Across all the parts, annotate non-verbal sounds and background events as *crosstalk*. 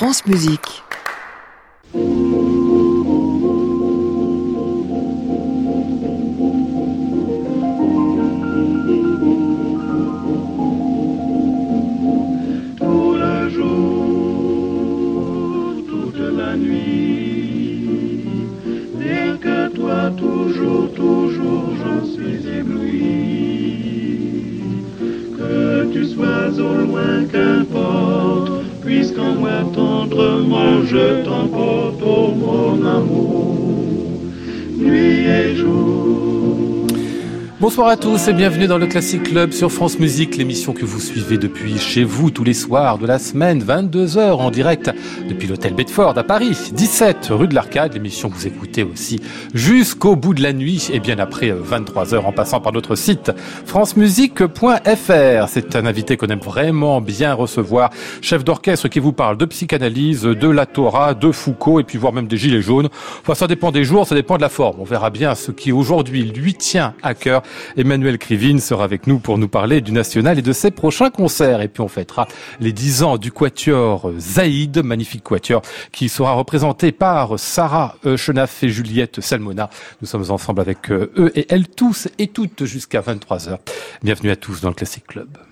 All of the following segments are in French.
France Musique. Bonsoir à tous et bienvenue dans le Classic Club sur France Musique, l'émission que vous suivez depuis chez vous tous les soirs de la semaine, 22h en direct depuis l'hôtel Bedford à Paris, 17 rue de l'Arcade, l'émission que vous écoutez aussi jusqu'au bout de la nuit et bien après 23h en passant par notre site francemusique.fr. C'est un invité qu'on aime vraiment bien recevoir, chef d'orchestre qui vous parle de psychanalyse, de la Torah, de Foucault et puis voire même des gilets jaunes. Enfin, ça dépend des jours, ça dépend de la forme. On verra bien ce qui aujourd'hui lui tient à cœur. Emmanuel Krivine sera avec nous pour nous parler du National et de ses prochains concerts. Et puis on fêtera les 10 ans du quatuor Zaïd, magnifique quatuor, qui sera représenté par Sarah Chenaf et Juliette Salmona. Nous sommes ensemble avec euh, eux et elles tous et toutes jusqu'à 23h. Bienvenue à tous dans le Classic Club.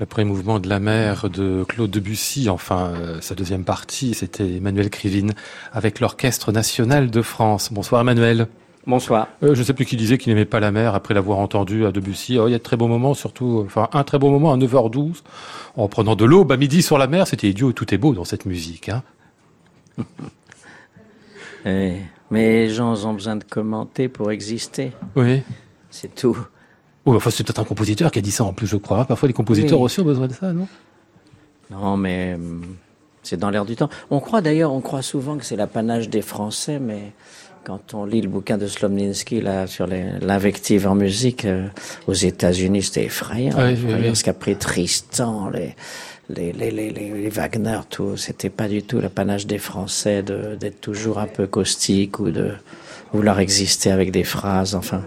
Le premier mouvement de la mer de Claude Debussy, enfin euh, sa deuxième partie, c'était Emmanuel Krivine avec l'Orchestre national de France. Bonsoir Emmanuel. Bonsoir. Euh, je ne sais plus qui disait qu'il n'aimait pas la mer après l'avoir entendu à Debussy. Oh, il y a de très beaux moments, surtout, enfin un très beau moment à 9h12, en prenant de l'eau, à midi sur la mer. C'était idiot, tout est beau dans cette musique. Hein *laughs* eh, mais les gens ont besoin de commenter pour exister. Oui. C'est tout. Oui, enfin, c'est peut-être un compositeur qui a dit ça en plus, je crois. Parfois, les compositeurs aussi ont besoin de ça, non? Non, mais hum, c'est dans l'air du temps. On croit d'ailleurs, on croit souvent que c'est l'apanage des Français, mais quand on lit le bouquin de Slomninsky là sur l'invective en musique euh, aux États-Unis, c'était effrayant. Ah oui, Ce qu'a pris Tristan, les les, les, les, les Wagner, tout, c'était pas du tout l'apanage des Français d'être toujours un peu caustique ou de vouloir exister avec des phrases. Enfin,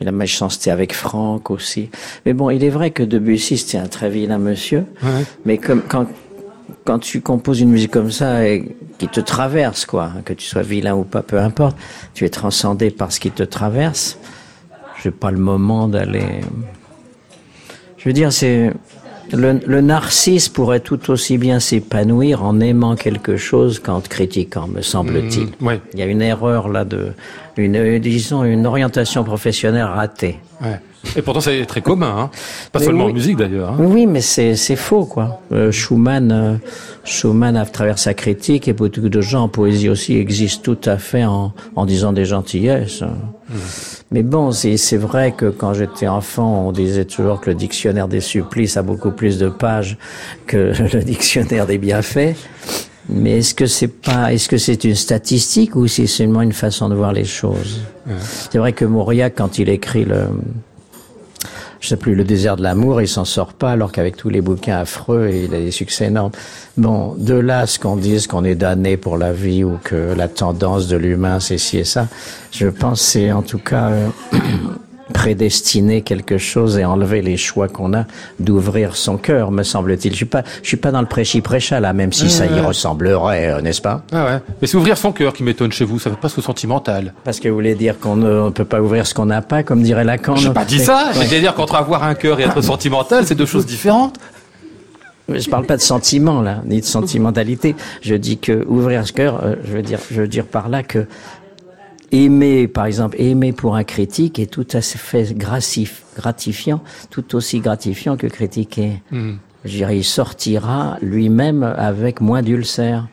et la méchanceté avec Franck aussi. Mais bon, il est vrai que Debussy, c'était un très vilain monsieur. Mais comme, quand, quand tu composes une musique comme ça et qui te traverse, quoi, que tu sois vilain ou pas, peu importe, tu es transcendé par ce qui te traverse. Je n'ai pas le moment d'aller. Je veux dire, c'est le, le, narcisse pourrait tout aussi bien s'épanouir en aimant quelque chose qu'en critiquant, me semble-t-il. Mmh, Il y a une erreur là de, une, disons, une orientation professionnelle ratée. Ouais. Et pourtant, c'est très commun, hein. pas seulement en musique d'ailleurs. Hein. Oui, mais c'est faux, quoi. Euh, Schumann, euh, Schumann, à travers sa critique, et beaucoup de gens en poésie aussi existent tout à fait en, en disant des gentillesses. Mmh. Mais bon, c'est vrai que quand j'étais enfant, on disait toujours que le dictionnaire des supplices a beaucoup plus de pages que *laughs* le dictionnaire des bienfaits. Mais est-ce que c'est pas, est-ce que c'est une statistique ou c'est seulement une façon de voir les choses? C'est vrai que Mauriac, quand il écrit le, je sais plus, le désert de l'amour, il s'en sort pas, alors qu'avec tous les bouquins affreux, il a des succès énormes. Bon, de là, ce qu'on dise qu'on est damné pour la vie ou que la tendance de l'humain, c'est ci et ça, je pense c'est en tout cas euh, *clears throat* prédestiner quelque chose et enlever les choix qu'on a d'ouvrir son cœur, me semble-t-il. Je suis pas, je suis pas dans le prêchi-prêcha là, même si ça y ressemblerait, euh, n'est-ce pas? Ah ouais. Mais c'est ouvrir son cœur qui m'étonne chez vous. Ça ne fait pas ce sentimental. Parce que vous voulez dire qu'on ne peut pas ouvrir ce qu'on n'a pas, comme dirait Lacan. Je n'ai pas dit ça. Ouais. J'ai dire qu'entre avoir un cœur et être sentimental, c'est deux choses différentes. Je parle pas de sentiment là, ni de sentimentalité. Je dis que ouvrir ce cœur, euh, je veux dire, je veux dire par là que aimer, par exemple, aimer pour un critique est tout à fait gratifiant, tout aussi gratifiant que critiquer. Mmh. Je dirais, il sortira lui-même avec moins d'ulcère.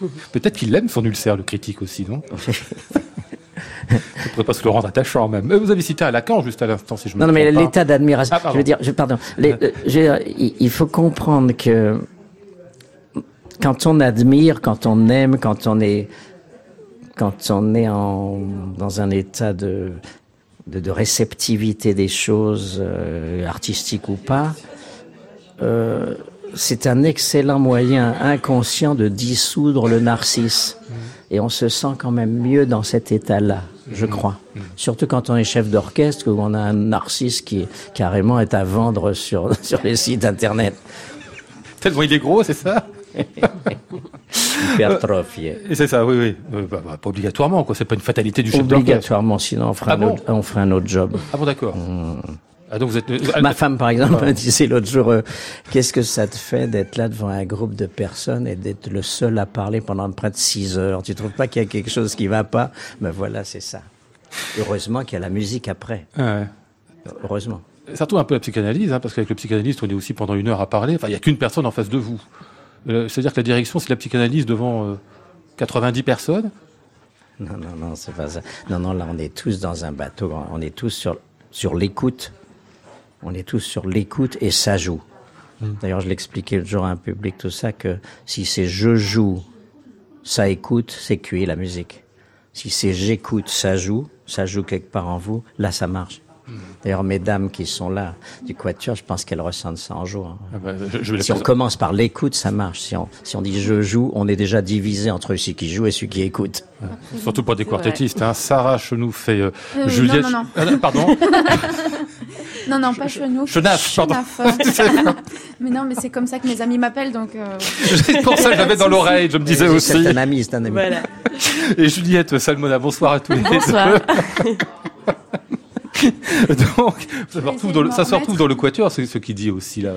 *laughs* Peut-être qu'il aime son ulcère, le critique aussi, non? Ne pourrait pas se le rendre attachant même. Vous avez cité un Lacan juste à l'instant, si je me Non, non mais l'état d'admiration. Ah, je veux dire, je, pardon. Les, je, il faut comprendre que quand on admire, quand on aime, quand on est quand on est en, dans un état de, de, de réceptivité des choses, euh, artistiques ou pas, euh, c'est un excellent moyen inconscient de dissoudre le narcisse. Mmh. Et on se sent quand même mieux dans cet état-là, je mmh. crois. Mmh. Surtout quand on est chef d'orchestre, où on a un narcisse qui carrément est à vendre sur, *laughs* sur les sites internet. Tellement il est gros, c'est ça? *laughs* Hypertrophié. Et c'est ça, oui, oui. Euh, bah, bah, pas obligatoirement, quoi. C'est pas une fatalité du chef Obligatoirement, sinon on fera, ah un, bon autre, on fera un autre job. Ah bon, d'accord. Mmh. Ah, donc vous êtes... Euh, Ma femme, par exemple, me disait l'autre jour, euh, qu'est-ce que ça te fait d'être là devant un groupe de personnes et d'être le seul à parler pendant près de six heures? Tu trouves pas qu'il y a quelque chose qui va pas Mais ben voilà, c'est ça. Heureusement qu'il y a la musique après. Ah ouais. Heureusement. Surtout un peu la psychanalyse, hein, parce qu'avec le psychanalyste, on est aussi pendant une heure à parler. Enfin, il n'y a qu'une personne en face de vous. Euh, C'est-à-dire que la direction, c'est la psychanalyse devant euh, 90 personnes Non, non, non, c'est pas ça. Non, non, là, on est tous dans un bateau. On est tous sur, sur l'écoute. On est tous sur l'écoute et ça joue. Mmh. D'ailleurs, je l'expliquais le jour à un public, tout ça, que si c'est je joue, ça écoute, c'est cuit la musique. Si c'est j'écoute, ça joue, ça joue quelque part en vous, là, ça marche. D'ailleurs, mesdames qui sont là du Quatuor, je pense qu'elles ressentent ça en jouant. Ah bah, je, je si on commence par l'écoute, ça marche. Si on, si on dit je joue, on est déjà divisé entre celui qui joue et celui qui écoute. Ouais. Surtout pas des quartettistes. Hein. Sarah Chenou fait euh, euh, Juliette. Non, non, non. Ah, pardon. *laughs* non, non, pas Chenou. Chenaf, pardon. *laughs* *laughs* mais non, mais c'est comme ça que mes amis m'appellent, donc. Euh... C'est pour ça que j'avais dans l'oreille. Je me disais aussi. C'est un ami, c'est un ami. Voilà. Et Juliette Salmona, bonsoir à tous les Bonsoir. *laughs* Donc, ça se retrouve dans le, ça se retrouve dans le quatuor, c'est ce qu'il dit aussi là.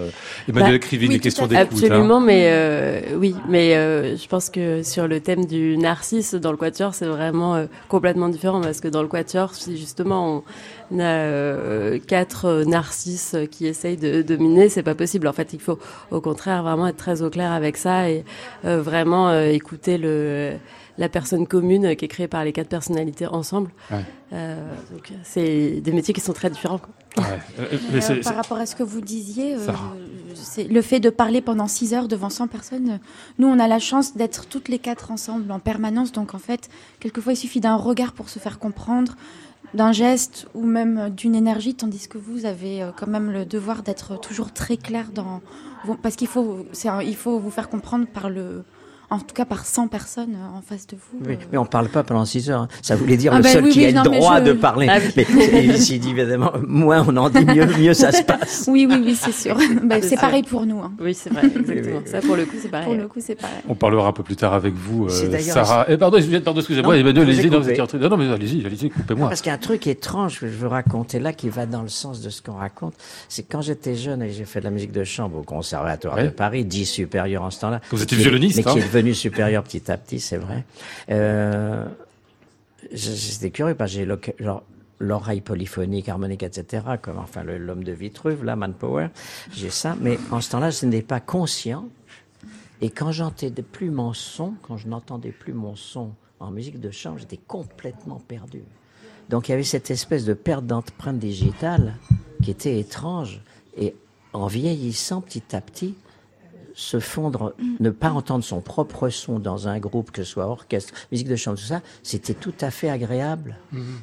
Emmanuel Bah, Crivy, oui, tout questions d'écoute. hein. Absolument, mais euh, oui, mais euh, je pense que sur le thème du narcisse dans le quatuor, c'est vraiment euh, complètement différent parce que dans le quatuor, si justement on a euh, quatre euh, narcisses qui essayent de dominer, c'est pas possible. En fait, il faut au contraire vraiment être très au clair avec ça et vraiment écouter le la personne commune qui est créée par les quatre personnalités ensemble. Ouais. Euh, donc c'est des métiers qui sont très différents. Quoi. Ouais. Euh, Mais, mais euh, par rapport à ce que vous disiez, euh, le fait de parler pendant 6 heures devant 100 personnes. Nous, on a la chance d'être toutes les quatre ensemble en permanence. Donc, en fait, quelquefois, il suffit d'un regard pour se faire comprendre, d'un geste ou même d'une énergie, tandis que vous avez quand même le devoir d'être toujours très clair dans. Parce qu'il faut, il faut vous faire comprendre par le. En tout cas, par 100 personnes euh, en face de vous. Oui, euh. mais on parle pas pendant 6 heures. hein. Ça voulait dire Ah le ben seul oui, qui oui, a non, le droit je- de parler. Ah oui. Mais ici, dit évidemment, moins on en dit, mieux, mieux ça se passe. Oui, oui, oui, c'est sûr. *laughs* Ben, C'est pareil pour nous. hein. Oui, c'est vrai, exactement. oui, oui. Ça, pour le coup, c'est pareil. Pour le coup, c'est pareil. On parlera un peu plus tard avec vous, C'est euh, d'ailleurs- Sarah. Eh, pardon, pardon, excusez-moi, Emmanuel, allez-y, non, mais allez-y, allez-y, coupez-moi. Parce qu'il y a un truc étrange que je veux raconter là qui va dans le sens de ce qu'on raconte. C'est quand j'étais jeune et j'ai fait de la musique de chambre au Conservatoire Ouais. de Paris, dit supérieur en ce temps-là. Vous étiez violoniste, hein devenu supérieur petit à petit, c'est vrai. Euh, J'étais curieux parce que j'ai l'oreille polyphonique, harmonique, etc., comme enfin l'homme de Vitruve, là, Manpower, j'ai ça, mais en ce temps-là, je n'étais pas conscient. Et quand j'entendais plus mon son, quand je n'entendais plus mon son en musique de chambre, j'étais complètement perdu. Donc il y avait cette espèce de perte d'empreinte digitale qui était étrange. Et en vieillissant petit à petit, se fondre, ne pas entendre son propre son dans un groupe, que ce soit orchestre, musique de chambre, tout ça, c'était tout à fait agréable.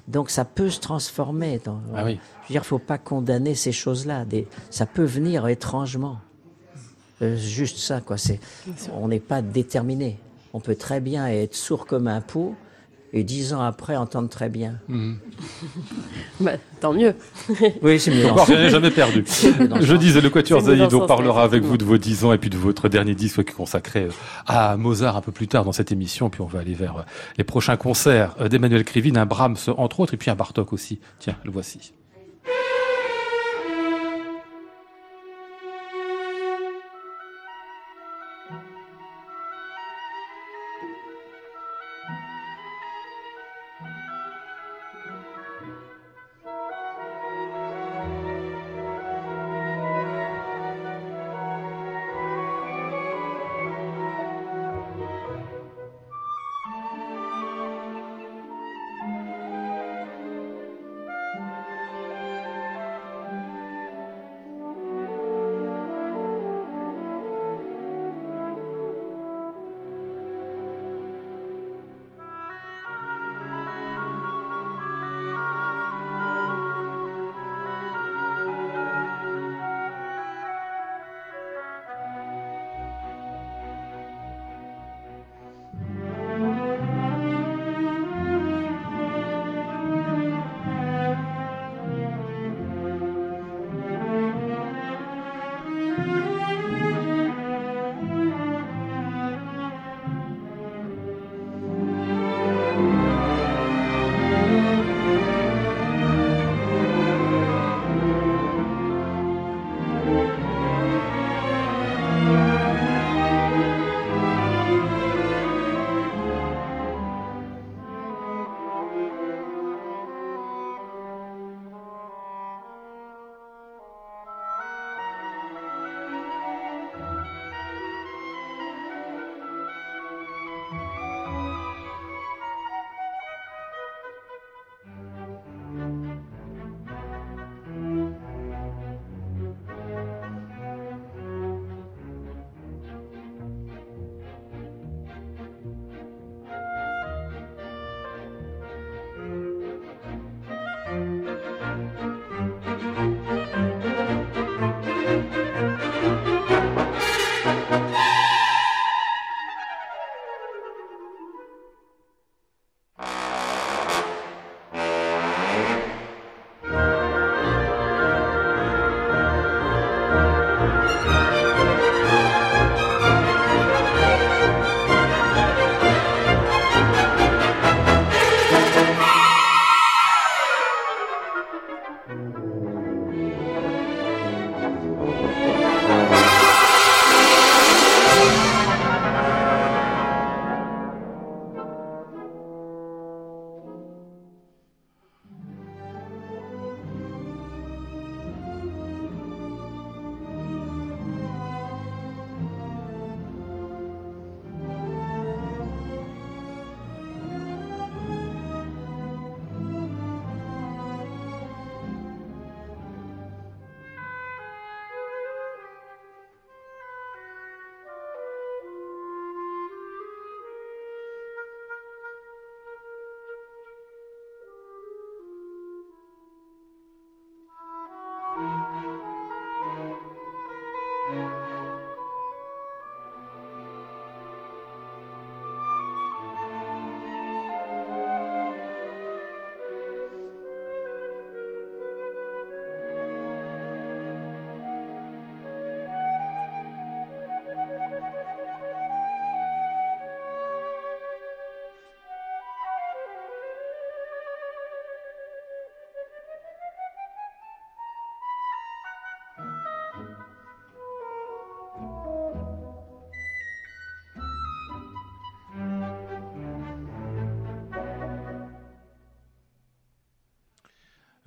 Donc ça peut se transformer. Dans, Ah oui. Je veux dire, faut pas condamner ces choses-là. Des, ça peut venir étrangement. Euh, juste ça, quoi. C'est, on n'est pas déterminé. On peut très bien être sourd comme un pot et dix ans après entendre très bien. *laughs* Bah, tant mieux. *laughs* Oui, c'est mieux. Encore rien n'est jamais perdu. Je disais, le Quatuor Zaïd, on parlera avec vous de vos 10 ans et puis de votre dernier disque qui est consacré euh, à Mozart un peu plus tard dans cette émission. Puis on va aller vers euh, les prochains concerts euh, d'Emmanuel Krivine, un Brahms entre autres, et puis un Bartok aussi. Tiens, le voici.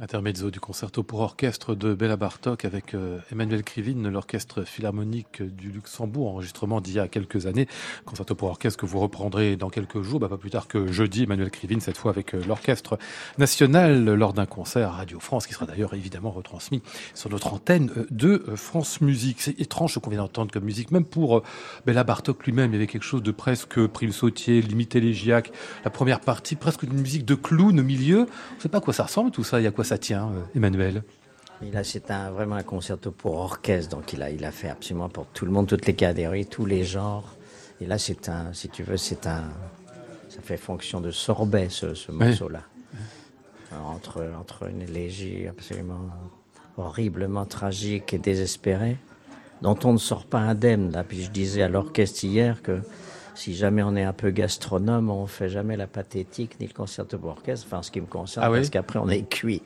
Intermezzo du concerto pour orchestre de Béla Bartok avec euh, Emmanuel Krivine, l'orchestre philharmonique du Luxembourg, enregistrement d'il y a quelques années. Concerto pour orchestre que vous reprendrez dans quelques jours, bah, pas plus tard que jeudi, Emmanuel Krivine, cette fois avec euh, l'orchestre national lors d'un concert à Radio France, qui sera d'ailleurs évidemment retransmis sur notre antenne euh, de France Musique. C'est étrange ce qu'on vient d'entendre comme musique, même pour Béla Bartok lui-même, il y avait quelque chose de presque pris le sautier, limite la première partie, presque une musique de clown au milieu. On ne sait pas à quoi ça ressemble tout ça, il y a quoi ça tient, euh, Emmanuel Là, c'est un, vraiment un concerto pour orchestre, donc il a, il a fait absolument pour tout le monde, toutes les catégories, tous les genres. Et là, c'est un, si tu veux, c'est un, ça fait fonction de sorbet, ce, morceau-là. Entre, entre une élégie absolument horriblement tragique et désespérée, dont on ne sort pas indemne. Là. Puis je disais à l'orchestre hier que si jamais on est un peu gastronome, on fait jamais la pathétique ni le concerto pour orchestre, enfin, ce qui me concerne, ah parce qu'après, on est cuit,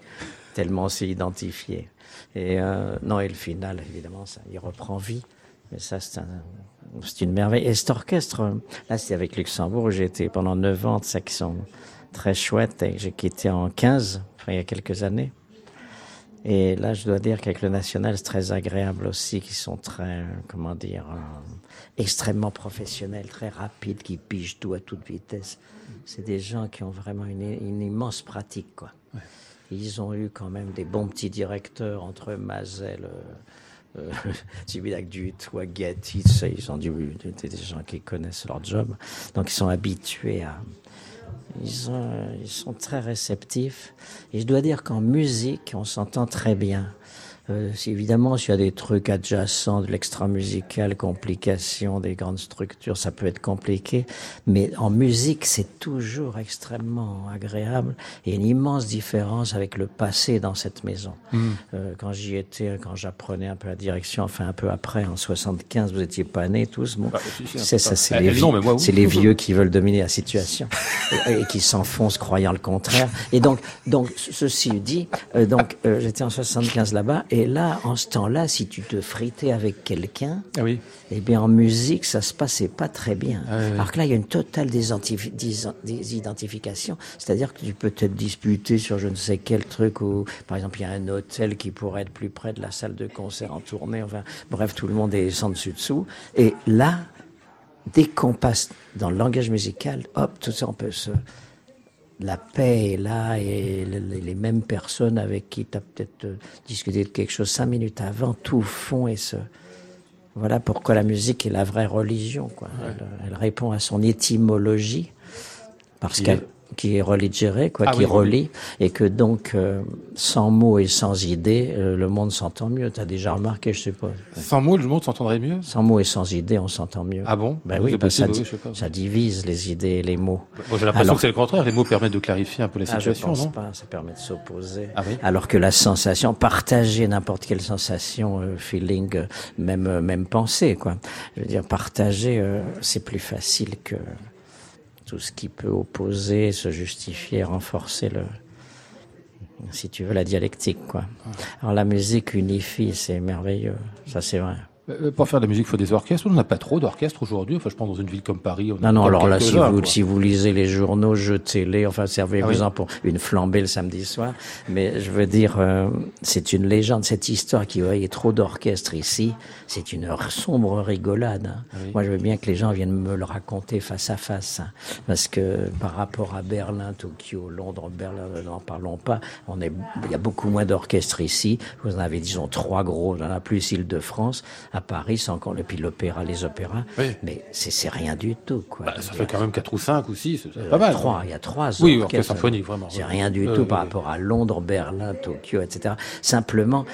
tellement c'est identifié. Et euh, non, et le final, évidemment, ça, il reprend vie. Mais ça, c'est un, une merveille. Et cet orchestre, là, c'est avec Luxembourg, j'ai été pendant neuf ans, ça qui sont très chouettes, et j'ai quitté en 15, enfin, il y a quelques années. Et là, je dois dire qu'avec le national, c'est très agréable aussi, qui sont très, comment dire, euh, extrêmement professionnels, très rapides, qui pigent tout à toute vitesse. C'est des gens qui ont vraiment une, une immense pratique, quoi. Ils ont eu quand même des bons petits directeurs entre Mazel, euh, euh, *laughs* Dutoit, ils ont dû, des gens qui connaissent leur job. Donc ils sont habitués à, ils, ont, ils sont très réceptifs. Et je dois dire qu'en musique, on s'entend très bien. Euh, évidemment, s'il y a des trucs adjacents, de l'extra-musical, complications, des grandes structures, ça peut être compliqué. Mais en musique, c'est toujours extrêmement agréable et une immense différence avec le passé dans cette maison. Hmm. Euh, quand j'y étais, quand j'apprenais un peu la direction, enfin un peu après, en 75, vous étiez pas nés tous. Bon, bah, c'est ça, c'est les, c'est les vieux qui veulent dominer la *laughs* situation et, qui s'enfoncent croyant le contraire. Et donc, donc ceci dit, euh, donc euh, j'étais en 75 là-bas et là, en ce temps-là, si tu te fritais avec quelqu'un, ah oui. eh bien, en musique, ça se passait pas très bien. Ah Alors que là, il y a une totale désidentification. C'est-à-dire que tu peux te disputer sur je ne sais quel truc ou, par exemple, il y a un hôtel qui pourrait être plus près de la salle de concert en tournée. Enfin, bref, tout le monde est sans dessus dessous. Et là, dès qu'on passe dans le langage musical, hop, tout ça, on peut se, la paix est là et les mêmes personnes avec qui tu as peut-être euh, discuté de quelque chose cinq minutes avant, tout fond et ce... Voilà pourquoi la musique est la vraie religion. Quoi. Elle, répond à son étymologie parce qu'elle qui est religéré, quoi, ah qui relie, et que donc euh, sans mots et sans idées, euh, le monde s'entend mieux. Tu as déjà remarqué, je pas. Sans mots, le monde s'entendrait mieux? Sans mots et sans idées, on s'entend mieux. Ah bon? Ben oui, bah, ça, ça, divise les idées et les mots. Bon, J'ai l'impression que c'est le contraire. Les mots permettent de clarifier un peu les situations, ah, je pense pas. Ça permet de s'opposer. Ah oui? Alors que la sensation, partager n'importe quelle sensation, euh, feeling, même même pensée, quoi. Je veux dire, partager, c'est plus facile que tout ce qui peut opposer, se justifier, renforcer le, si tu veux, la dialectique, quoi. Alors la musique unifie, c'est merveilleux, ça c'est vrai. Euh, pour faire de la musique, il faut des orchestres. On n'a pas trop d'orchestres aujourd'hui. Enfin, je pense dans une ville comme Paris. On non, non, alors là, si vous, si vous lisez les journaux, jetez-les. Enfin, servez-vous-en ah pour une flambée le samedi soir. Mais je veux dire, euh, c'est une légende. Cette histoire qui voyait trop d'orchestres ici, c'est une sombre rigolade. Hein. Ah Moi, je veux bien que les gens viennent me le raconter face à face. Hein. Parce que par rapport à Berlin, Tokyo, Londres, Berlin, n'en parlons pas. On est, il y a beaucoup moins d'orchestres ici. Vous en avez, disons, trois gros. Il y en a plus Île-de-France à Paris, c'est encore, et puis l'opéra, les opéras. Mais c'est rien du tout, quoi. Bah, ça fait quand même quatre ou cinq ou six, c'est pas mal. Trois, il y a trois Oui, orchestre symphonique, vraiment. C'est rien du tout par rapport à Londres, Berlin, Tokyo, etc. Simplement,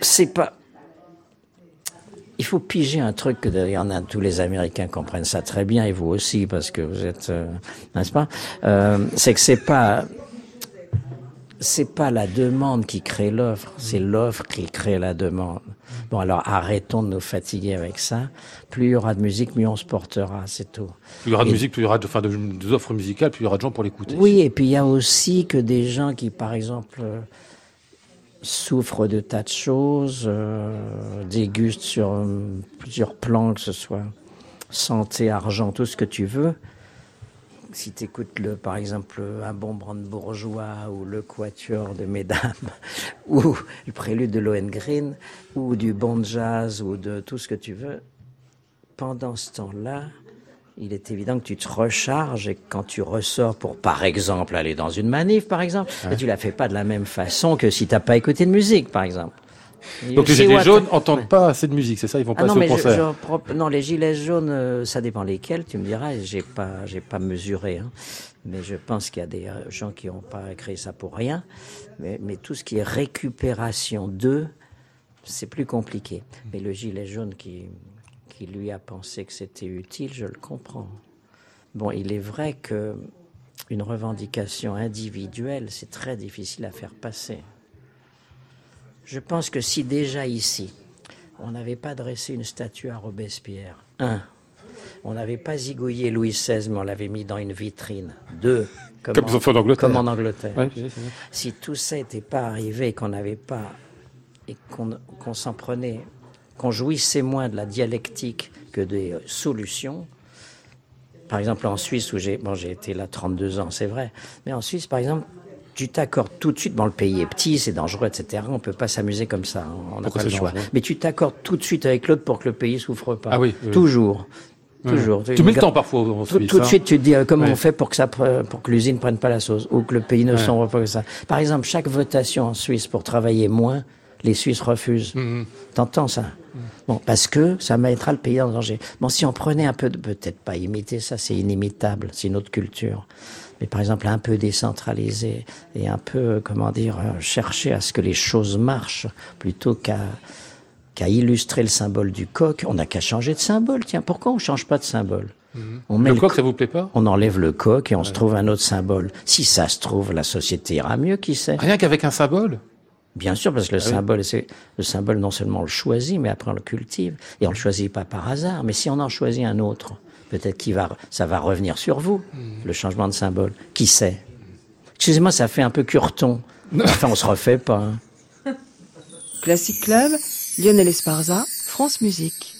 c'est pas, il faut piger un truc que d'ailleurs tous les Américains comprennent ça très bien et vous aussi parce que vous êtes, euh, n'est-ce pas? Euh, C'est que c'est pas c'est pas la demande qui crée l'offre, c'est l'offre qui crée la demande. Bon, alors arrêtons de nous fatiguer avec ça. Plus il y aura de musique, mieux on se portera, c'est tout. Plus il y aura de musique, plus il y aura de, enfin, de, offres musicales, plus il y aura de gens pour l'écouter. Oui, et puis il y a aussi que des gens qui, par exemple, euh, souffrent de tas de choses, euh, dégustent sur euh, plusieurs plans, que ce soit santé, argent, tout ce que tu veux si tu écoutes le, par exemple un bon brandebourgeois ou le quatuor de Mesdames *laughs* ou le prélude de Lohengrin ou du bon jazz ou de tout ce que tu veux, pendant ce temps-là, il est évident que tu te recharges et quand tu ressors pour, par exemple, aller dans une manif, par exemple, ouais. tu la fais pas de la même façon que si t'as pas écouté de musique, par exemple. Donc les gilets jaunes n'entendent pas assez de musique, c'est ça Ils vont pas ah non, au mais concert. Je, je, non, les gilets jaunes, euh, ça dépend lesquels. Tu me diras, j'ai pas, j'ai pas mesuré. Hein. Mais je pense qu'il y a des euh, gens qui n'ont pas créé ça pour rien. Mais, mais tout ce qui est récupération d'eux, c'est plus compliqué. Mais le gilet jaune qui, qui lui a pensé que c'était utile, je le comprends. Bon, il est vrai que une revendication individuelle, c'est très difficile à faire passer. Je pense que si déjà ici, on n'avait pas dressé une statue à Robespierre, un, on n'avait pas zigouillé Louis XVI, mais on l'avait mis dans une vitrine, deux, comme, comme, en, Angleterre. Comme en Angleterre. Ouais, si tout ça n'était pas arrivé, qu'on n'avait pas, et qu'on qu s'en prenait, qu'on jouissait moins de la dialectique que des solutions, par exemple en Suisse où j'ai bon j'ai été là 32 ans c'est vrai mais en Suisse par exemple tu t'accordes tout de suite bon le pays est petit c'est dangereux etc on peut pas s'amuser comme ça on n'a pas le choix mais tu t'accordes tout de suite avec l'autre pour que le pays souffre pas ah oui, oui. toujours Toujours. Tu mets le temps parfois en tout, tout de hein. suite, tu te dis euh, comment ouais. on fait pour que ça, pour que l'usine prenne pas la sauce ou que le pays ne ouais. sombre pas que ça. Par exemple, chaque votation en Suisse pour travailler moins, les Suisses refusent. Mm -hmm. T'entends ça Bon, parce que ça mettra le pays en danger. Bon, si on prenait un peu de, peut-être pas imiter ça, c'est inimitable, c'est une autre culture. Mais par exemple, un peu décentralisé et un peu, comment dire, euh, chercher à ce que les choses marchent plutôt qu'à qu'à illustrer le symbole du coq. On n'a qu'à changer de symbole. Tiens, pourquoi on change pas de symbole -hmm. on met le, le coq, ça vous plaît pas? On enlève le coq et on ouais. se trouve un autre symbole. Si ça se trouve, la société ira mieux, qui sait? Rien qu'avec un symbole? Bien sûr, parce que le Ah oui. symbole, c'est le symbole non seulement on le choisit, mais après on le cultive et on le choisit pas par hasard. Mais si on en choisit un autre, peut-être qu'il va, ça va revenir sur vous, le changement de symbole. Qui sait? Excusez-moi, ça fait un peu curton. Enfin, on se refait pas. hein. Classic Club, Lionel Esparza, France Musique.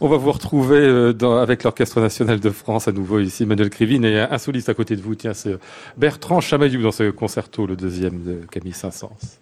On va vous retrouver euh, dans, avec l'Orchestre National de France à nouveau ici, Manuel Krivine et un soliste à côté de vous. Tiens, c'est Bertrand Chamaillou dans ce concerto, le deuxième de Camille Saint-Saëns.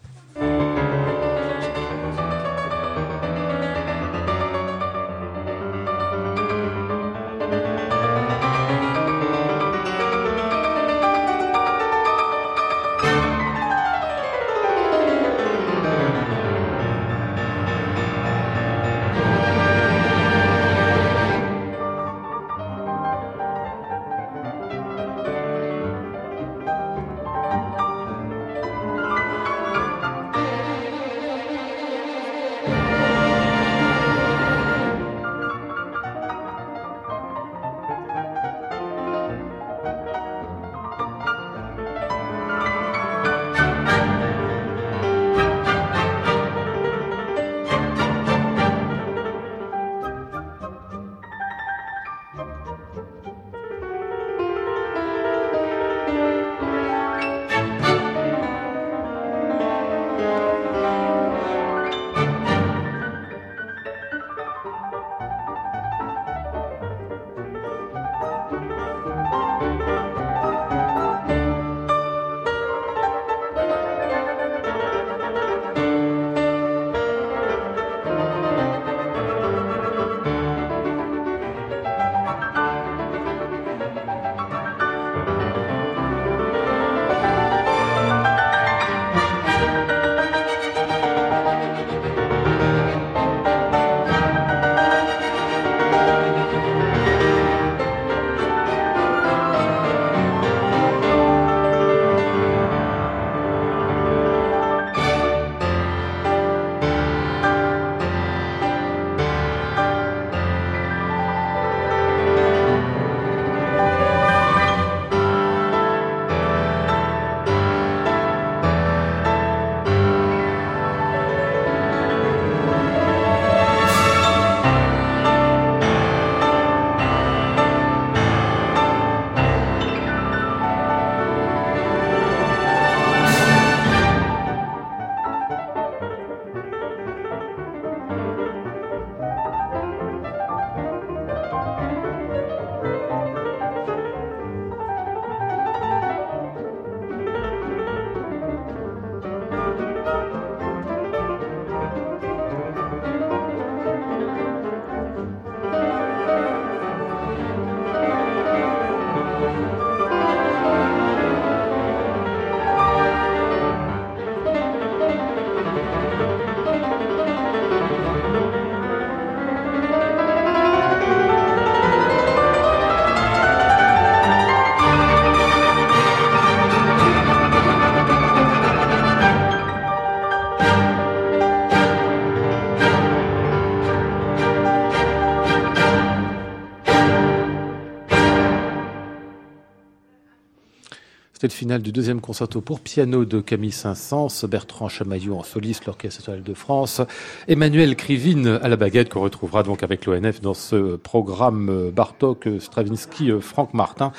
Finale du deuxième concerto pour piano de Camille Saint-Saëns, Bertrand Chamaillot en soliste, l'Orchestre national de France, Emmanuel Krivine à la baguette qu'on retrouvera donc avec l'ONF dans ce programme Bartok, Stravinsky, Franck Martin.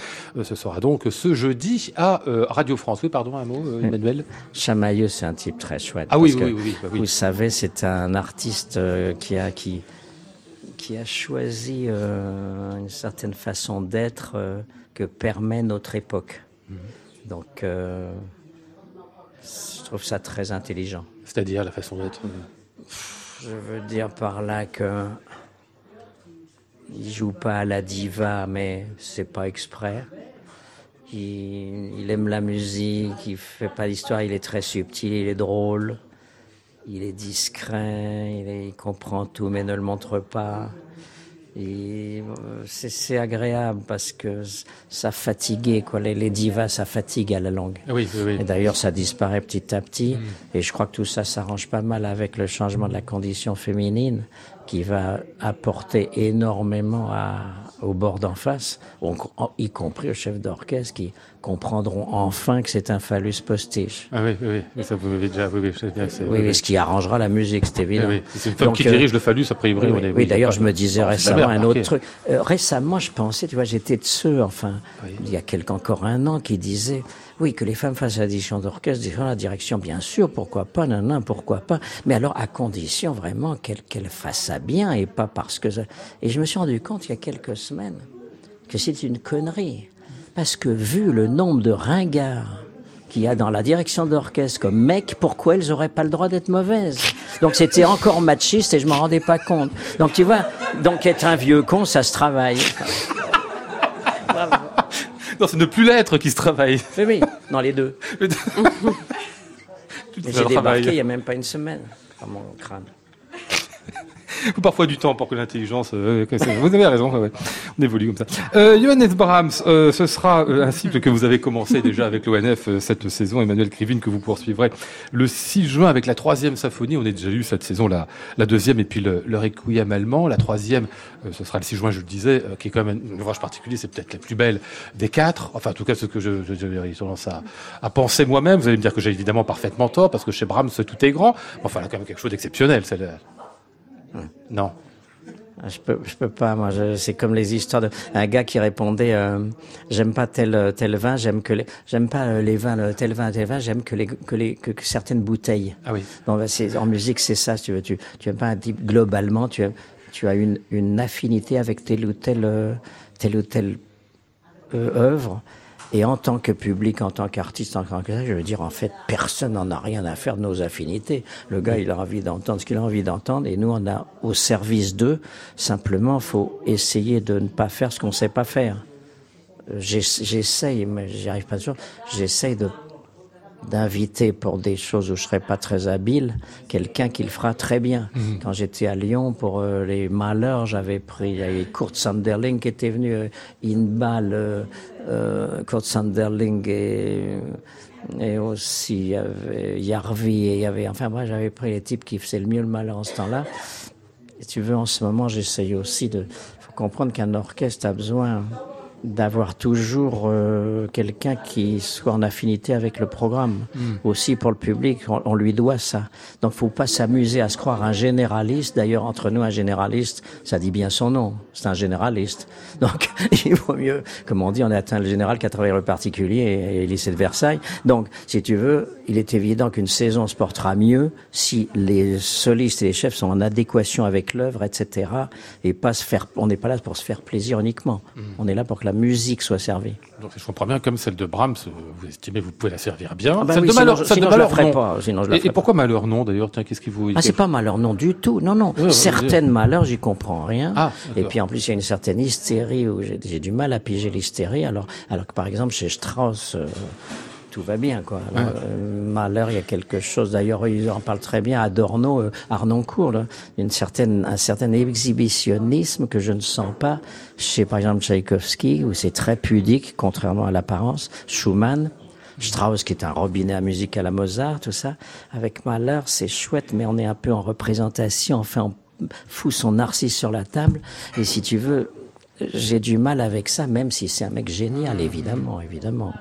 Ce sera donc ce jeudi à Radio France. Oui, pardon, un mot, Emmanuel Chamaillot, c'est un type très chouette. Ah oui, oui, oui, bah oui, Vous savez, c'est un artiste qui a qui qui a choisi euh, une certaine façon d'être euh, que permet notre époque. Mhm. Donc, euh, je trouve ça très intelligent. C'est-à-dire la façon d'être Je veux dire par là que il joue pas à la diva, mais c'est pas exprès. Il, il, aime la musique, il fait pas l'histoire, il est très subtil, il est drôle il est discret, il, comprend tout mais ne le montre pas. Et euh, c'est agréable parce que ça fatiguait, quoi. Les, divas, ça fatigue à la longue. Oui, oui, Et d'ailleurs, ça disparaît petit à petit. Mm. Et je crois que tout ça s'arrange pas mal avec le changement de la condition féminine qui va apporter énormément à, au bord d'en face, y compris au chef d'orchestre qui comprendront enfin que c'est un phallus postiche. Ah oui, oui, oui, ça vous m'avez déjà, oui, oui, bien, oui, oui, ce qui arrangera la musique, c'est évident. Oui, c'est une femme qui dirige le phallus, après Oui, oui, oui d'ailleurs, je me disais récemment un autre truc. Euh, récemment, je pensais, tu vois, j'étais de ceux, enfin, il y a quelque encore un an, qui disaient oui, que les femmes fassent la direction d'orchestre, la direction, bien sûr, pourquoi pas, non, pourquoi pas. Mais alors, à condition vraiment qu'elle qu'elle fasse ça bien et pas parce que... Et je me suis rendu compte il y a quelques semaines que c'est une connerie. Parce que vu le nombre de ringards qu'il y a dans la direction d'orchestre comme mec, pourquoi elles auraient pas le droit d'être mauvaises? Donc c'était encore machiste et je m'en rendais pas compte. Donc tu vois, donc être un vieux con, ça se travaille. Non, c'est ne plus l'être qui se travaille. Oui, oui, dans les deux. *laughs* *laughs* J'ai débarqué il n'y a même pas une semaine dans mon crâne faut *laughs* parfois du temps pour que l'intelligence. Euh, vous avez raison, on évolue comme ça. Euh, Johannes Brahms, euh, ce sera un cycle que vous avez commencé déjà avec l'ONF cette saison. Emmanuel Krivine que vous poursuivrez le 6 juin avec la troisième symphonie. On a déjà lu cette saison la, la deuxième et puis le, Requiem allemand. La troisième, ce sera le 6 juin, je le disais, qui est quand même un ouvrage particulier. C'est peut-être la plus belle des quatre. Enfin, en tout cas, ce que je, je, je tendance à, à penser moi-même. Vous allez me dire que j'ai évidemment parfaitement tort parce que chez Brahms tout est grand. Enfin, là, quand même quelque chose d'exceptionnel. C'est non. Je peux, je peux pas. Moi, c'est comme les histoires de un gars qui répondait euh, j'aime pas tel tel vin, j'aime que j'aime pas euh, les vins, tel vin, tel vin, j'aime que les que les que, certaines bouteilles. Ah oui. Bon, bah, c'est en musique, c'est ça. tu veux, tu tu aimes pas un type globalement, tu as tu as une une affinité avec telle ou telle euh, telle ou telle œuvre et en tant que public, en tant qu'artiste, en tant que ça, je veux dire, en fait, personne n'en a rien à faire de nos affinités. Le gars, il a envie d'entendre ce qu'il a envie d'entendre, et nous, on a au service d'eux. Simplement, faut essayer de ne pas faire ce qu'on sait pas faire. J'essaye, mais j'y arrive pas toujours. J'essaye de d'inviter pour des choses où je serais pas très habile quelqu'un qui le fera très bien. Mhm. Quand j'étais à Lyon pour euh, les malheurs, j'avais pris il y avait Kurt Sanderling qui était venu euh, Inbal euh, euh, Kurt Sanderling et et aussi il y avait Yarvi et il y avait enfin moi j'avais pris les types qui faisaient le mieux le malheur en ce temps-là. Et tu veux en ce moment, j'essaye aussi de faut comprendre qu'un orchestre a besoin d'avoir toujours euh, quelqu'un qui soit en affinité avec le programme. Hmm. Aussi pour le public, on, lui doit ça. Donc faut pas s'amuser à se croire un généraliste. D'ailleurs, entre nous, un généraliste, ça dit bien son nom. C'est un généraliste. *laughs* Donc il vaut mieux, comme on dit, on a atteint le général qu'à travers le particulier et, et lycée de Versailles. Donc, si tu veux, il est évident qu'une saison se portera mieux si les solistes et les chefs sont en adéquation avec l'œuvre, etc. Et pas se faire, on n'est pas là pour se faire plaisir uniquement. Hmm. On est là pour que la musique soit servie. Donc je comprends bien, comme celle de Brahms, vous estimez vous pouvez la servir bien. Ah bah celle de Malheur, sinon, sinon de Malheur, je la ferai pas. Sinon je la et, et pourquoi Malheur non d'ailleurs Tiens, qu'est-ce qui vous Ah, c'est pas Malheur non du tout. Non, non. Oui, Certaines Malheurs, j'y comprends rien. Ah, et puis en plus, il y a une certaine hystérie où j'ai du mal à piger l'hystérie. Alors, alors que par exemple chez Strauss. Euh, tout va bien, quoi. Euh, Malheur, il y a quelque chose. D'ailleurs, ils en parlent très bien. Adorno, euh, Arnoncourt, là, une certaine, un certain exhibitionnisme que je ne sens pas chez, par exemple, Tchaïkovski, où c'est très pudique, contrairement à l'apparence. Schumann, Strauss, qui est un robinet à musique à la Mozart, tout ça. Avec Malheur, c'est chouette, mais on est un peu en représentation. Enfin, on fout son narcisse sur la table. Et si tu veux, j'ai du mal avec ça, même si c'est un mec génial, évidemment, évidemment.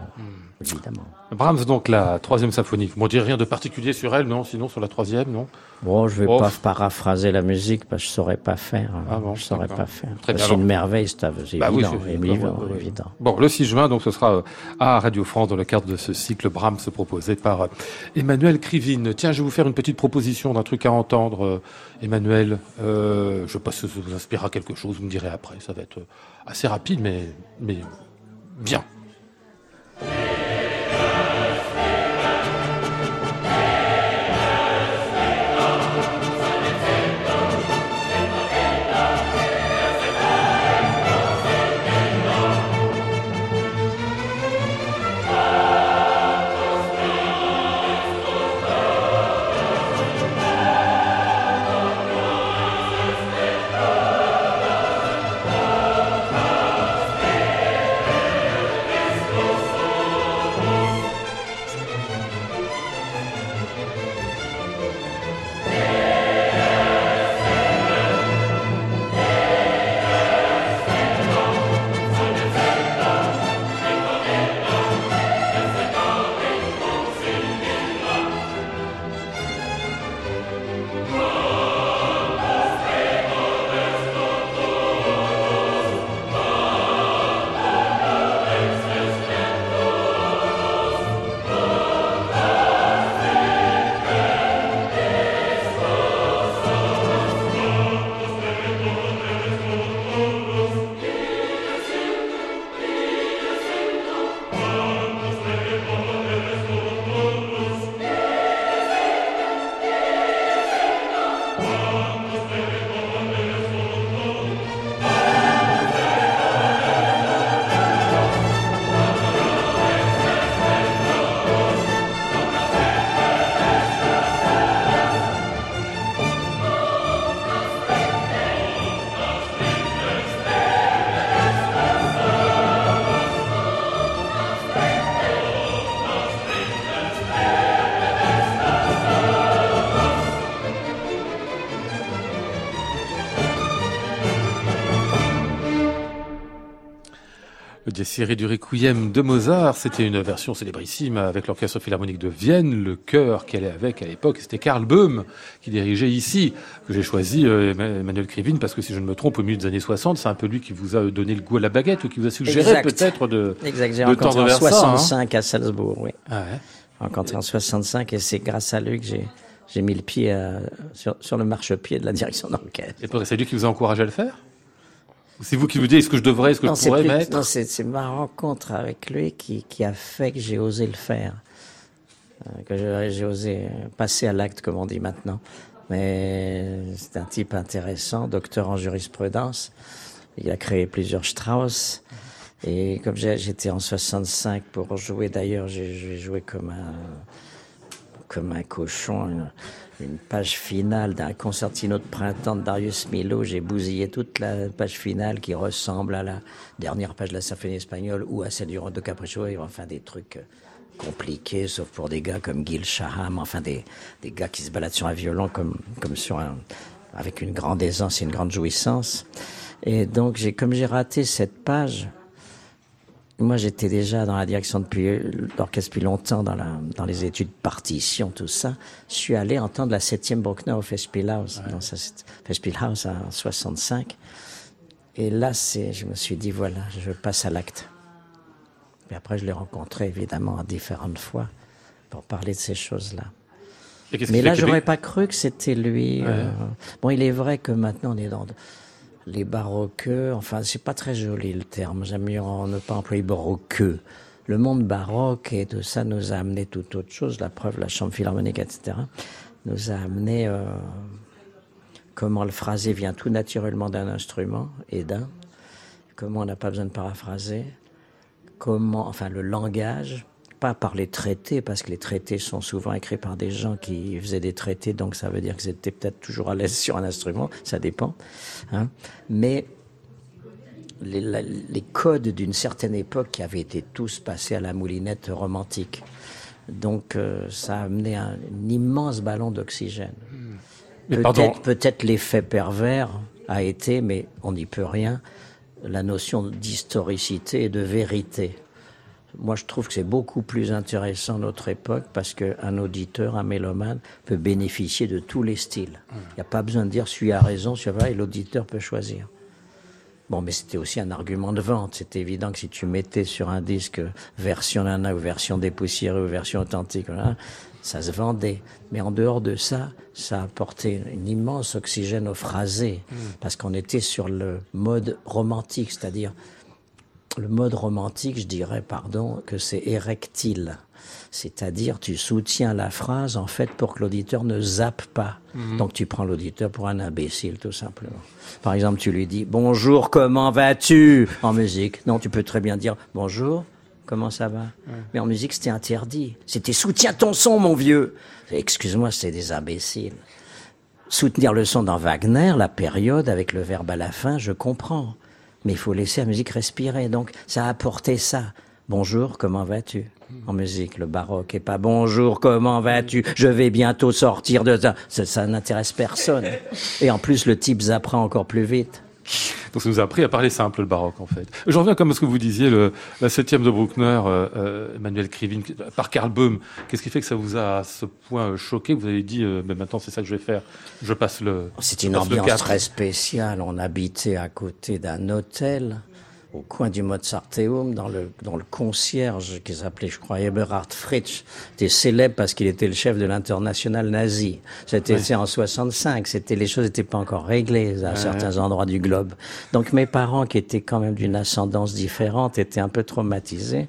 Évidemment. Brahms, donc la troisième symphonie. Vous m'en direz rien de particulier sur elle, non? Sinon sur la troisième, non? Bon, je vais Oh. pas paraphraser la musique parce que je saurais pas faire. Ah bon, je saurais d'accord. pas faire. C'est une merveille, c'est Bah évident, oui, oui. évident. Bon, le 6 juin, donc ce sera euh, à Radio France dans le cadre de ce cycle Brahms proposé par euh, Emmanuel Krivine. Tiens, je vais vous faire une petite proposition d'un truc à entendre, euh, Emmanuel. Euh, je sais pas si ça vous inspirera quelque chose, vous me direz après. Ça va être assez rapide, mais, mais bien. Le Desiré du Requiem de Mozart, c'était une version célébrissime avec l'Orchestre Philharmonique de Vienne. Le chœur qu'elle est avec à l'époque, c'était Karl Böhm qui dirigeait ici, que j'ai choisi euh, Emmanuel Krivine, parce que si je ne me trompe, au milieu des années 60, c'est un peu lui qui vous a donné le goût à la baguette ou qui vous a suggéré peut-être de... Exact, j'ai de rencontré en vers ça, hein. 65 à Salzbourg, oui. Ah ouais. Rencontré en 65 et c'est grâce à lui que j'ai j'ai mis le pied euh, sur, sur le marchepied de la direction d'orchestre. Et c'est lui qui vous a encouragé à le faire? C'est vous qui vous dites est-ce que je devrais, est-ce que Non, je pourrais plus- mettre non, c'est ma rencontre avec lui qui, qui a fait que j'ai osé le faire. Euh, que j'ai- osé passer à l'acte, comme on dit maintenant. Mais c'est un type intéressant, docteur en jurisprudence. Il a créé plusieurs Strauss. Et comme j'ai- j'étais en 65 pour jouer, d'ailleurs, j'ai j'ai joué comme un, comme un cochon, une, une page finale d'un concertino de printemps de Darius Milhaud. J'ai bousillé toute la page finale qui ressemble à la dernière page de la symphonie espagnole ou à celle du Rondo Capriccio, enfin des trucs euh, compliqués, sauf pour des gars comme Gil Shaham, enfin des, des gars qui se baladent sur un violon comme, comme sur un, avec une grande aisance et une grande jouissance. Et donc, j'ai, comme j'ai raté cette page, moi, j'étais déjà dans la direction depuis l'orchestre depuis longtemps, dans, la, dans les études partition, tout ça. Je suis allé entendre la septième Bruckner au Festspielhaus, dans sa Festspielhaus en 65. Et là, c'est, je me suis dit, voilà, je passe à l'acte. Et après, je l'ai rencontré, évidemment, à différentes fois pour parler de ces choses-là. Mais là, j'aurais pas cru que c'était lui. Ouais. euh. Bon, il est vrai que maintenant on est dans les baroqueux. Enfin, c'est pas très joli le terme. J'aime mieux ne pas employer baroqueux. Le monde baroque et tout ça nous a amené tout autre chose. La preuve, la chambre philharmonique, etc., nous a amené euh, comment le phrasé vient tout naturellement d'un instrument et d'un. Comment on n'a pas besoin de paraphraser. Comment, enfin, le langage, pas par les traités, parce que les traités sont souvent écrits par des gens qui faisaient des traités, donc ça veut dire qu'ils étaient peut-être toujours à l'aise *laughs* sur un instrument, ça dépend. Hein. Mais les, la- les codes d'une certaine époque qui avaient été tous passés à la moulinette romantique. Donc euh, ça a amené un, un immense ballon d'oxygène. Peut-être peut-être l'effet pervers a été, mais on n'y peut rien, la notion d'historicité et de vérité. Moi, je trouve que c'est beaucoup plus intéressant notre époque parce qu'un auditeur, un mélomane, peut bénéficier de tous les styles. Il n'y a pas besoin de dire celui a raison, celui a pas, et l'auditeur peut choisir. Bon, mais c'était aussi un argument de vente. C'était évident que si tu mettais sur un disque version nana ou version dépoussiérée ou version authentique, voilà, ça se vendait. Mais en dehors de ça, ça apportait une immense oxygène au phrasé parce qu'on était sur le mode romantique, c'est-à-dire le mode romantique, je dirais, pardon, que c'est érectile. C'est-à-dire, tu soutiens la phrase, en fait, pour que l'auditeur ne zappe pas. Donc, tu prends l'auditeur pour un imbécile, tout simplement. Par exemple, tu lui dis, bonjour, comment vas-tu? En musique. Non, tu peux très bien dire, bonjour, comment ça va? Mais en musique, c'était interdit. C'était soutiens ton son, mon vieux. Excuse-moi, c'est des imbéciles. Soutenir le son dans Wagner, la période avec le verbe à la fin, je comprends. Mais il faut laisser la musique respirer. Donc, ça a apporté ça. Bonjour, comment vas-tu? En musique, le baroque et pas bonjour, comment vas-tu? Je vais bientôt sortir de ça. Ça, ça n'intéresse personne. Et en plus, le type zappera encore plus vite. Donc ça nous a appris à parler simple, le baroque, en fait. J'en reviens comme à ce que vous disiez, le, la septième de Bruckner, euh, euh, Emmanuel Krivine, par Karl Böhm. Qu'est-ce qui fait que ça vous a à ce point choqué? Vous avez dit, euh, mais maintenant c'est ça que je vais faire, je passe le... C'était une ambiance très spéciale. On habitait à côté d'un hôtel au coin du Mozarteum, dans le, dans le concierge qui s'appelait, je crois, Eberhard Fritsch, était célèbre parce qu'il était le chef de l'international nazi. C'était c'est en 65. C'était, les choses n'étaient pas encore réglées à certains endroits du globe. Donc mes parents, qui étaient quand même d'une ascendance différente, étaient un peu traumatisés.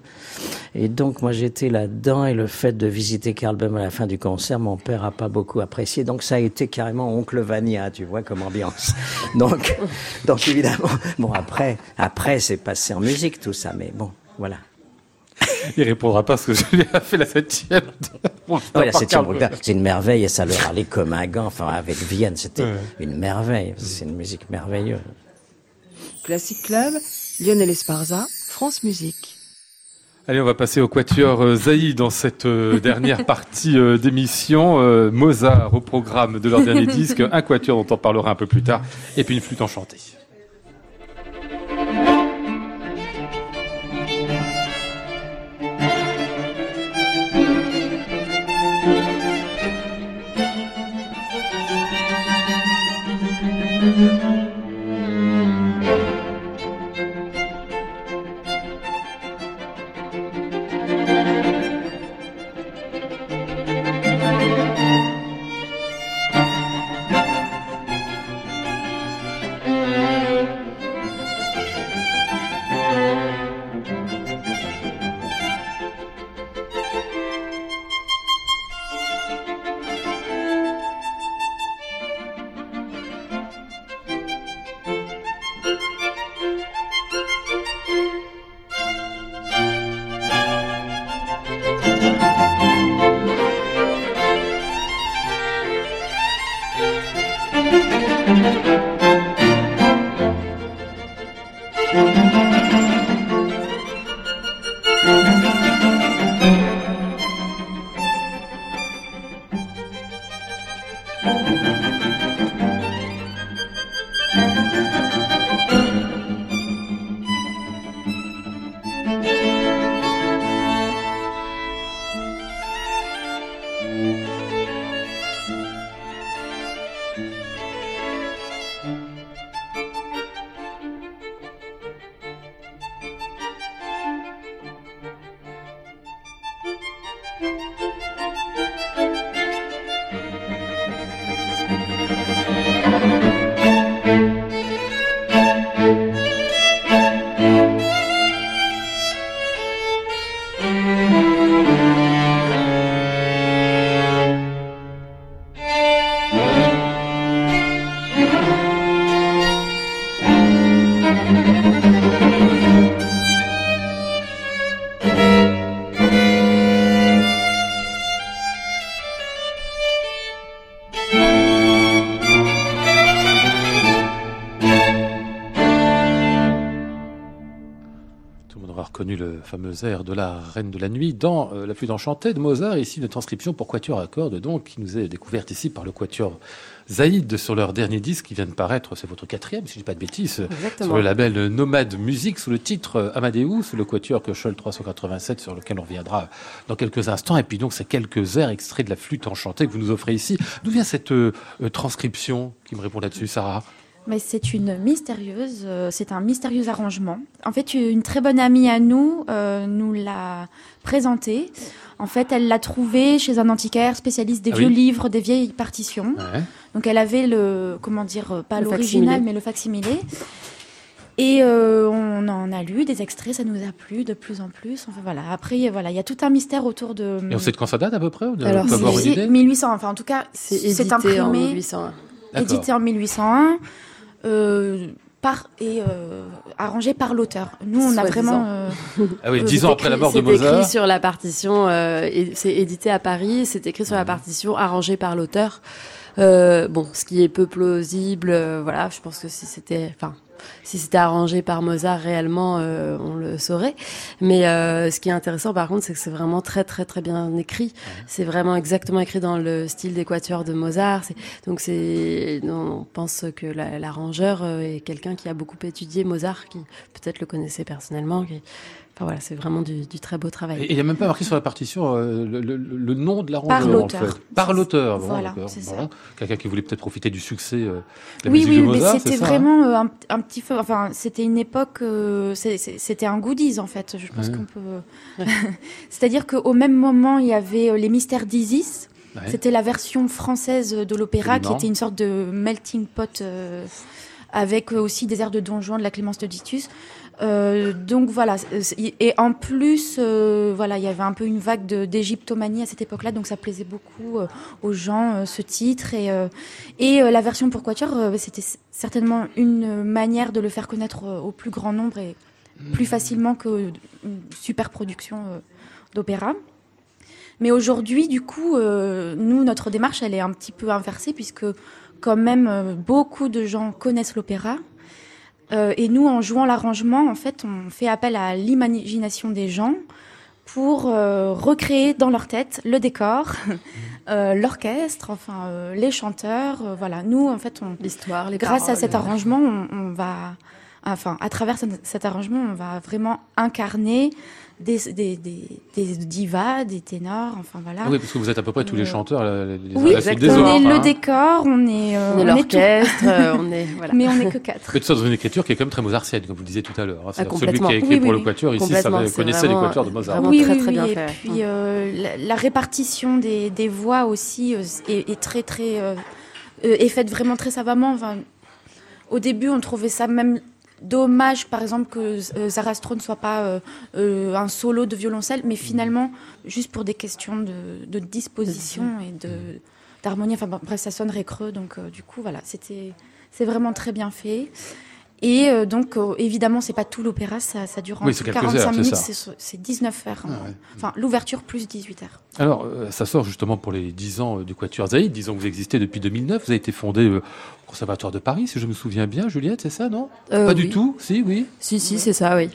Et donc moi j'étais là-dedans et le fait de visiter Karl Böhm à la fin du concert, mon père a pas beaucoup apprécié. Donc ça a été carrément oncle Vania, tu vois, comme ambiance. *laughs* Donc, donc évidemment, bon après, après c'est passé en musique tout ça, mais bon, voilà. Il répondra pas ce que *laughs* je lui ai fait la septième. Bon, *laughs* Ouais, la septième c'est une merveille et ça leur allait comme un gant. Enfin, avec Vienne, c'était Ouais. une merveille. C'est une musique merveilleuse. Classic Club, Lionel Esparza, France Musique. Allez, on va passer au quatuor euh, Zaï dans cette euh, *laughs* dernière partie euh, d'émission. Mozart au programme de leur dernier disque, un quatuor dont on parlera un peu plus tard, et puis une flûte enchantée. Fameux air de la Reine de la Nuit dans La Flûte enchantée de Mozart. Ici, une transcription pour quatuor à cordes, donc, qui nous est découverte ici par le quatuor Zaïd sur leur dernier disque qui vient de paraître, c'est votre quatrième, si je dis pas de bêtises, sur le label Nomade Musique, sous le titre Amadeus, le quatuor Köchel 387, sur lequel on reviendra dans quelques instants. Et puis donc, ces quelques airs extraits de la flûte enchantée que vous nous offrez ici. D'où vient cette euh, transcription qui me répond là-dessus, Sarah? Mais c'est une mystérieuse, euh, c'est un mystérieux arrangement. En fait, une très bonne amie à nous euh, nous l'a présenté. En fait, elle l'a trouvé chez un antiquaire spécialiste des ah vieux livres, des vieilles partitions. Donc, elle avait le, comment dire, euh, pas l'original, mais le facsimilé. Et on en a lu des extraits, ça nous a plu de plus en plus. Enfin voilà. Après, voilà, il y a tout un mystère autour de. Et on sait de quand ça date à peu près Alors, c'est 1800. Enfin, en tout cas, c'est imprimé. En 1801. Édité en 1801. Euh, par et euh, arrangé par l'auteur. Nous, on a vraiment. Euh, *laughs* ah oui, dix ans après la mort de Mozart. C'est écrit sur la partition. et c'est édité à Paris. C'est écrit sur la partition, arrangé par l'auteur. bon, ce qui est peu plausible. voilà, je pense que si c'était, enfin, si c'était arrangé par Mozart réellement, euh, on le saurait. Mais euh, ce qui est intéressant par contre, c'est que c'est vraiment très très très bien écrit. C'est vraiment exactement écrit dans le style d'équateur de Mozart. Donc c'est, on pense que l'arrangeur euh, est quelqu'un qui a beaucoup étudié Mozart, qui peut-être le connaissait personnellement. Qui, voilà, c'est vraiment du, très beau travail. Et il n'y a même pas marqué sur la partition euh, le, nom de l'arrangeur. Par l'auteur. Par l'auteur. voilà, c'est ça. Quelqu'un qui voulait peut-être profiter du succès euh, de la oui, musique oui, de Mozart. Oui, mais c'était vraiment euh, un, petit peu. Enfin, c'était une époque. c'était un goodies en fait. Je pense qu'on peut. *laughs* C'est-à-dire qu'au même moment, il y avait les Mystères d'Isis. C'était la version française de l'opéra qui était une sorte de melting pot avec aussi des airs de Don Juan de la Clémence de Ditus. Euh, donc voilà, et en plus, euh, voilà, il y avait un peu une vague d'égyptomanie à cette époque-là, donc ça plaisait beaucoup euh, aux gens ce titre. Et et la version pour quatuor, c'était certainement une manière de le faire connaître au plus grand nombre et plus facilement que une super production d'opéra. Mais aujourd'hui, du coup, nous, notre démarche, elle est un petit peu inversée puisque quand même beaucoup de gens connaissent l'opéra euh, et nous, en jouant l'arrangement, en fait, on fait appel à l'imagination des gens pour euh, recréer dans leur tête le décor, *laughs* euh, l'orchestre, enfin les chanteurs. voilà, nous, en fait, on, l'histoire, grâce à cet arrangement, on, on va, enfin, à travers cet arrangement, on va vraiment incarner des, des, des, divas, des ténors, enfin voilà. Oui, parce que vous êtes à peu près tous les euh, chanteurs. Les, oui, on est le décor, on est, euh, on est l'orchestre, euh, on est *laughs* voilà. Mais on n'est que quatre. Mais tout ça dans une écriture qui est quand même très mozartienne, comme vous le disiez tout à l'heure. Hein. Ah, celui qui a écrit pour le quatuor ici, ça connaissait les quatuors de Mozart. Oui, très, très bien et puis la, répartition des, des voix aussi est, est, très très est faite vraiment très savamment. Enfin, au début, on trouvait ça même dommage, par exemple, que euh, Zarastro ne soit pas euh, euh, un solo de violoncelle, mais finalement, juste pour des questions de, disposition et de d'harmonie. Enfin, bref, ça sonnerait creux, donc du coup, voilà, c'était c'est vraiment très bien fait. Et euh, donc, euh, évidemment, c'est pas tout l'opéra, ça, ça dure oui, 45 minutes, c'est 19 heures. Ah enfin, l'ouverture plus 18 heures. Alors, euh, ça sort justement pour les 10 ans du Quatuor Zaïd. Disons que vous existez depuis 2009. Vous avez été fondé au Conservatoire de Paris, si je me souviens bien, Juliette, c'est ça, non? Pas du tout? Si, oui Si, si, c'est ça, oui.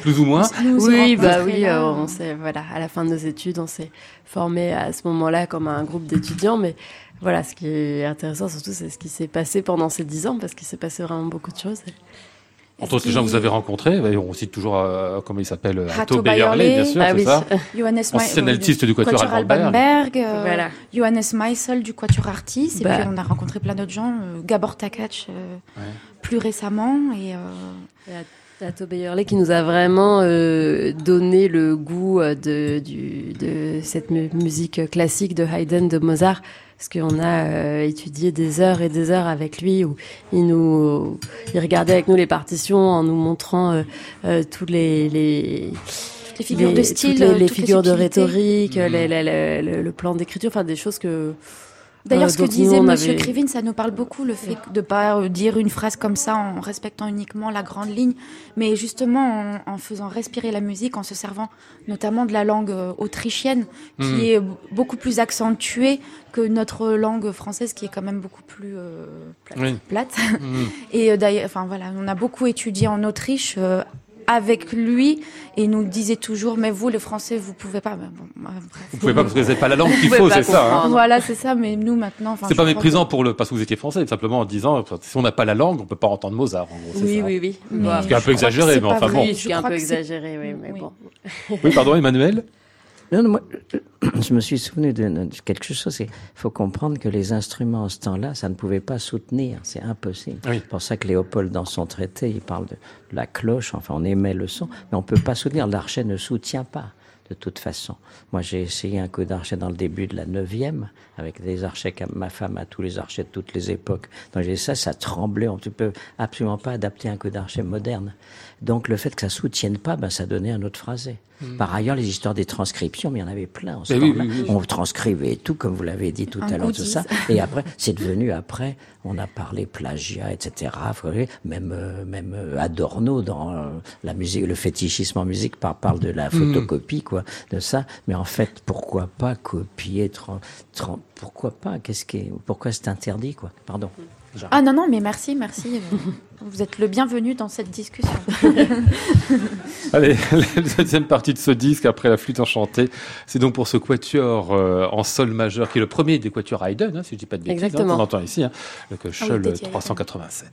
plus ou moins *laughs* Oui, bah oui, on voilà, à la fin de nos études, on s'est formé à ce moment-là comme un groupe d'étudiants, mais voilà, ce qui est intéressant surtout, c'est ce qui s'est passé pendant ces dix ans, parce qu'il s'est passé vraiment beaucoup de choses. Entre autres, les gens que vous avez rencontrés, on cite toujours, euh, comment il s'appelle, Hato Bayerle, bien sûr, ah, c'est ça. *laughs* Johannes Ancien altiste du Quatuor Albanberg, euh, voilà. Johannes Meissel du Quatuor Artis, et bah. puis on a rencontré plein d'autres gens, euh, Gabor Takac plus récemment, et... Tato Bayerle qui nous a vraiment donné le goût de, du, de cette musique classique de Haydn, de Mozart, parce qu'on a euh, étudié des heures et des heures avec lui où il nous il regardait avec nous les partitions en nous montrant euh, euh tous les, les les figures de style, les, figures de rhétorique, mmh. le, le, plan d'écriture, enfin des choses que D'ailleurs, euh, ce que disait Monsieur Krivine, ça nous parle beaucoup, le fait de pas euh, dire une phrase comme ça en respectant uniquement la grande ligne, mais justement en, faisant respirer la musique, en se servant notamment de la langue euh, autrichienne, qui hmm. est beaucoup plus accentuée que notre langue française, qui est quand même beaucoup plus plate. Hmm. *laughs* Et d'ailleurs, enfin voilà, on a beaucoup étudié en Autriche avec lui et il nous disait toujours mais vous les Français vous pouvez pas. Bon, bah, bref. Vous pouvez pas parce que vous n'avez pas la langue qu'il faut, c'est ça. hein. Voilà c'est ça mais nous maintenant. C'est pas méprisant pour le parce que vous étiez français, simplement en disant si on n'a pas la langue, on peut pas entendre Mozart. En gros, c'est Oui, ça. oui, oui. Ce qui est un peu exagéré, c'est mais enfin bon. Oui, Je ce qui est un peu exagéré, oui, mais Oui. bon. Oui, pardon, Emmanuel? Non, non, moi, *clears throat* je me suis souvenu de, de quelque chose. Il faut comprendre que les instruments en ce temps-là, ça ne pouvait pas soutenir. C'est impossible. Oui. C'est pour ça que Léopold, dans son traité, il parle de la cloche. Enfin, on émet le son, mais on peut pas soutenir. L'archet ne soutient pas. De toute façon, moi j'ai essayé un coup d'archet dans le début de la neuvième avec des archets comme ma femme a tous les archets de toutes les époques. Donc j'ai ça, ça tremblait. On ne peut absolument pas adapter un coup d'archet moderne. Donc le fait que ça soutienne pas, ben ça donnait un autre phrasé. Par ailleurs, les histoires des transcriptions, mais il y en avait plein en ce oui, oui, oui. On transcrivait tout, comme vous l'avez dit tout Un à l'heure, tout ça. Et après, c'est devenu après, on a parlé plagiat, etc. Vous voyez, Même euh, même euh, Adorno dans euh, la musique, le fétichisme en musique par- parle de la photocopie, quoi, de ça. Mais en fait, pourquoi pas copier, pourquoi pas? Qu'est-ce qui, est- pourquoi c'est interdit, quoi? Pardon. Ah non non mais merci merci. *laughs* Vous êtes le bienvenu dans cette discussion. *laughs* Allez, la deuxième partie de ce disque, après la flûte enchantée, c'est donc pour ce quatuor euh, en sol majeur, qui est le premier des quatuors Haydn, hein, si je dis pas de bêtises, hein, Exactement. qu'on entend ici, hein, le Köchel Dédié à 387.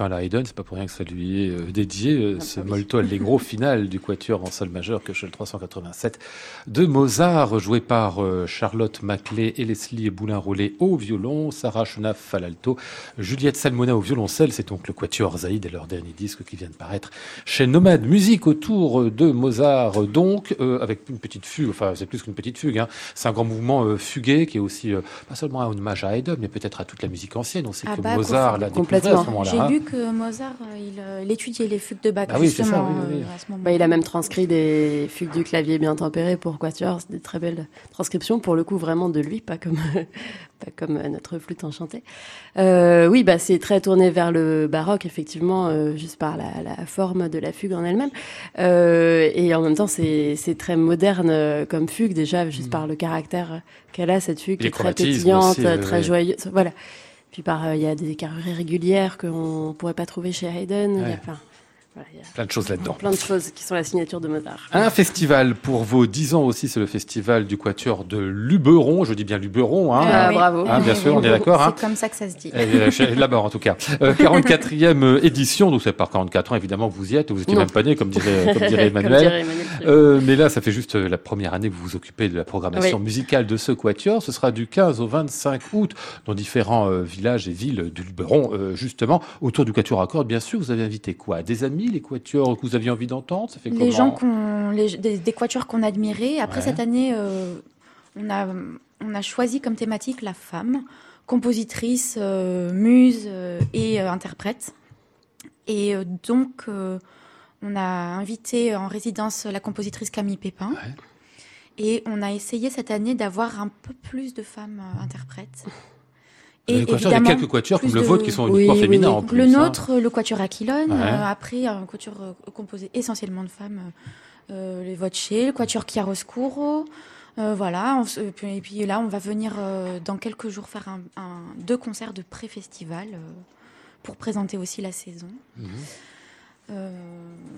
Petite fin à la Haydn, c'est pas pour rien que ça lui est euh, dédié, euh, Ah, ce oui. molto allegro *laughs* final du quatuor en sol majeur que 387 de Mozart, joué par euh, Charlotte Maclay et Leslie Boulin-Rollet au violon, Sarah Chenaf à l'alto, Juliette Salmona au violoncelle, c'est donc le quatuor Zaïd et leur dernier disque qui vient de paraître chez Nomade Musique autour de Mozart, donc euh, avec une petite fugue, enfin c'est plus qu'une petite fugue, hein. c'est un grand mouvement euh, fugué qui est aussi euh, pas seulement un hommage à Haydn, mais peut-être à toute la musique ancienne. On sait Ah que bah, Mozart l'a découvert à ce moment-là. J'ai hein. lu que Mozart, euh, il, euh, il étudiait les fugues de Bach, Ah oui, c'est ça, justement, oui, oui, oui. euh, à ce moment. Bah, il a même transcrit des fugues du clavier bien tempérées pour Quatuor. C'est des très belles transcriptions, pour le coup, vraiment de lui, pas comme, *laughs* pas comme notre flûte enchantée. Euh, oui, bah, c'est très tourné vers le baroque, effectivement, euh, juste par la, la forme de la fugue en elle-même. Euh, et en même temps, c'est très moderne comme fugue, déjà, juste par le caractère qu'elle a, cette fugue, Mm. Qui est très pétillante, aussi, très oui. joyeuse. Voilà. Puis par, euh, il y a des carrures régulières qu'on pourrait pas trouver chez Haydn. Y a. plein, voilà, il y a Plein de choses là-dedans. plein de choses qui sont la signature de Mozart. Un festival pour vos 10 ans aussi, c'est le festival du Quatuor de Luberon. Je dis bien Luberon, hein. Ah, oui. bravo. Hein, bien sûr, on est d'accord. Hein. C'est comme ça que ça se dit. Euh, Là-bas, en tout cas. Euh, 44e édition, donc c'est par 44 ans, évidemment, que vous y êtes. Vous étiez Non. même pas né, comme dirait, *laughs* comme dirait Comme Emmanuel. dirait Emmanuel Trier. Euh, mais là, ça fait juste euh, la première année que vous vous occupez de la programmation Oui. musicale de ce quatuor. Ce sera du 15 au 25 août dans différents euh, villages et villes du Luberon, euh, justement. Autour du quatuor à cordes, bien sûr, vous avez invité quoi? Des amis, les quatuors que vous aviez envie d'entendre Ça fait Les gens qu'on, les, des, des quatuors qu'on admirait. Après Ouais. cette année, euh, on a, on a choisi comme thématique la femme, compositrice, euh, muse euh, et interprète. Et donc, on a invité en résidence la compositrice Camille Pépin. Ouais. Et on a essayé cette année d'avoir un peu plus de femmes interprètes. Et il y a quelques quatuors comme le de- vôtre qui sont uniquement oui, féminins oui. en plus. le hein. nôtre, le quatuor Aquilone. Ouais. euh, après, un quatuor euh, composé essentiellement de femmes, euh, euh, les Voce, le quatuor Chiaroscuro. Euh, voilà. on et, puis, là, on va venir euh, dans quelques jours faire un, un- deux concerts de pré-festival euh, pour présenter aussi la saison. Mhm. Euh,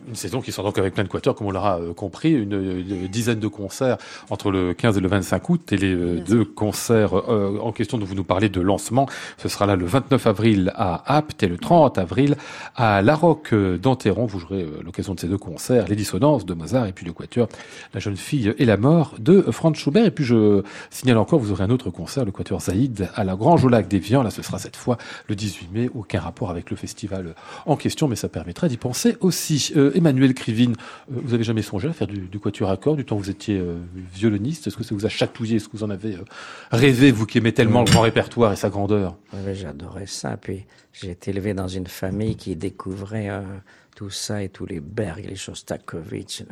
Une saison qui sort donc avec plein de quatuors, comme on l'aura euh, compris, une, une dizaine de concerts entre le 15 et le 25 août, et les euh, deux concerts euh, en question dont vous nous parlez de lancement, ce sera là le 29 avril à Apt et le 30 avril à La Roque d'Enterron. Vous jouerez euh, l'occasion de ces deux concerts, les dissonances de Mozart et puis le quatuor La jeune fille et la mort de Franz Schubert. Et puis je signale encore, vous aurez un autre concert, le quatuor Zaïd à la Grange au lac d'Evian. Là, ce sera cette fois le 18 mai, aucun rapport avec le festival en question, mais ça permettra d'y penser aussi. Euh, Emmanuel Krivine, euh, vous avez jamais songé à faire du, du quatuor à cordes du temps où vous étiez euh, violoniste? Est-ce que ça vous a chatouillé? Est-ce que vous en avez rêvé, vous qui aimez tellement le grand répertoire et sa grandeur? Oui, j'adorais ça. Puis j'ai été élevé dans une famille qui découvrait tout ça et tous les Berg, les Shostakovich.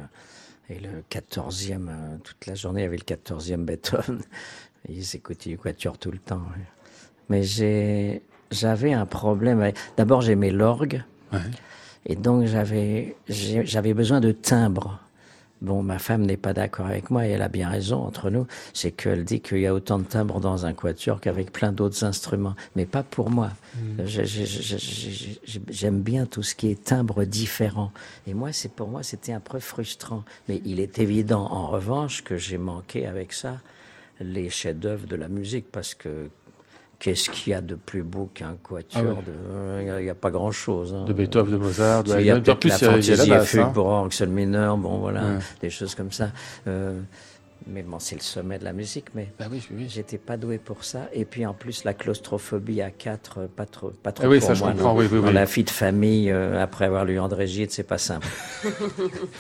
Et le 14e, euh, toute la journée, il y avait le 14e Beethoven. *laughs* Ils écoutaient du quatuor tout le temps. Mais j'ai, j'avais un problème. D'abord, j'aimais l'orgue. Ouais. Et donc, j'avais, besoin de timbre. Bon, ma femme n'est pas d'accord avec moi et elle a bien raison entre nous. C'est qu'elle dit qu'il y a autant de timbres dans un quatuor qu'avec plein d'autres instruments. Mais pas pour moi. Je- J'aime bien tout ce qui est timbre différent. Et moi, c'est pour moi, c'était un peu frustrant. Mais il est évident, en revanche, que j'ai manqué avec ça les chefs-d'œuvre de la musique parce que qu'est-ce qu'il y a de plus beau qu'un quatuor Ah de- Il n'y a, il y a pas grand-chose. hein. De Beethoven, de Mozart, de Il y a peut-être la fantaisie fugue hein. pour orgue mineur, bon voilà, Ouais. des choses comme ça. Euh, mais bon, c'est le sommet de la musique, mais Bah oui, oui. j'étais pas doué pour ça. Et puis en plus, la claustrophobie à quatre, euh, pas trop, pas trop Ah oui, pour ça, je moi. comprends, non. oui, oui, Dans oui. la fille de famille, euh, après avoir lu André Gide, c'est pas simple. *laughs*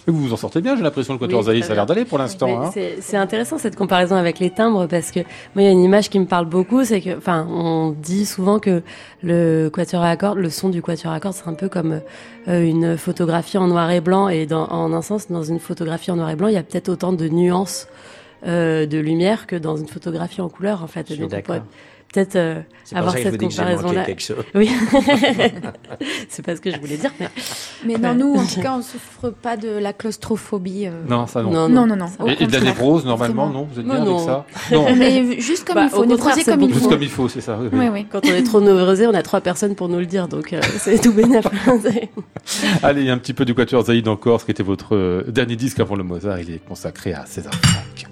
Mais vous vous en sortez bien, j'ai l'impression, le quatuor très ça a l'air d'aller pour l'instant. Hein. c'est- C'est intéressant cette comparaison avec les timbres parce que moi il y a une image qui me parle beaucoup, c'est que, enfin, on dit souvent que le quatuor à cordes, le son du quatuor à cordes, c'est un peu comme euh, une photographie en noir et blanc et dans, en un sens, dans une photographie en noir et blanc, il y a peut-être autant de nuances euh, de lumière que dans une photographie en couleur en fait. Je Et suis donc, on pourrait d'accord. Peut-être euh, avoir ça que je vous cette comparaison-là. quelque chose. Oui, *laughs* c'est pas ce que je voulais dire. Mais... Mais non, nous, en tout *laughs* cas, on souffre pas de la claustrophobie. euh. Non, ça non. Non, non, non, Et, et de la névrose, normalement, non Vous êtes Non, bien non. avec ça *laughs* Non. Mais juste comme Bah, il faut, c'est comme il beaucoup Juste faut. comme il faut, c'est ça. oui, oui. Quand on est trop névrosé, on a trois personnes pour nous le dire, donc euh, c'est tout bénef. Allez, un petit peu du Quatuor Zaïd encore, ce qui était votre dernier disque avant le Mozart. Il est consacré à César Franck.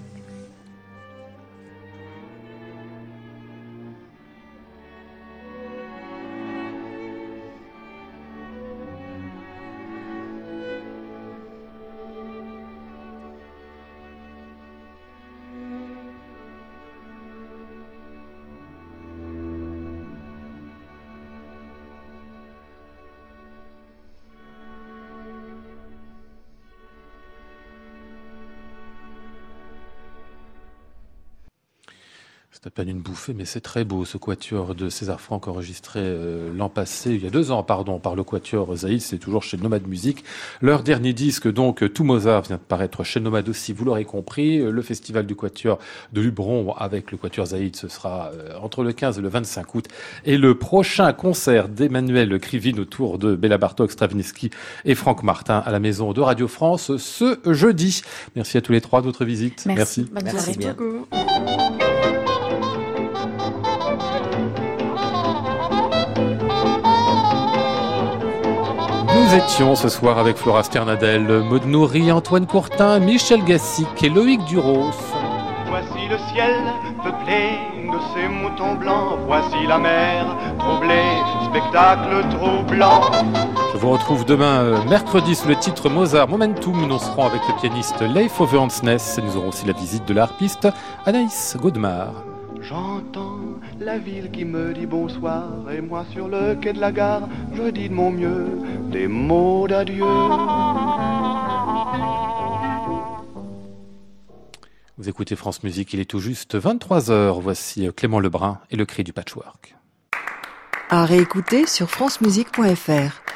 C'est à peine une bouffée, mais c'est très beau ce quatuor de César Franck enregistré euh, l'an passé, il y a deux ans, pardon, par le quatuor Zaïd, c'est toujours chez Nomade Musique. Leur dernier disque, donc, Tout Mozart, vient de paraître chez Nomade aussi, vous l'aurez compris. Le festival du quatuor de Lubron avec le quatuor Zaïd, ce sera euh, entre le 15 et le 25 août. Et le prochain concert d'Emmanuel Krivine autour de Béla Bartok, Stravinsky et Franck Martin à la maison de Radio France ce jeudi. Merci à tous les trois de votre visite. Merci. Merci bien. Nous étions ce soir avec Flora Sternadel, Maud Nourri, Antoine Courtin, Michel Gassic et Loïc Duros. Voici le ciel peuplé de ces moutons blancs. Voici la mer troublée, spectacle troublant. Je vous retrouve demain, euh, mercredi, sous le titre Mozart Momentum. Nous serons avec le pianiste Leif Overhansness et nous aurons aussi la visite de l'harpiste Anaïs Godemar. J'entends la ville qui me dit bonsoir et moi sur le quai de la gare, je dis de mon mieux des mots d'adieu. Vous écoutez France Musique, il est tout juste 23h. Voici euh, Clément Lebrun et le cri du patchwork. À réécouter sur francemusique.fr.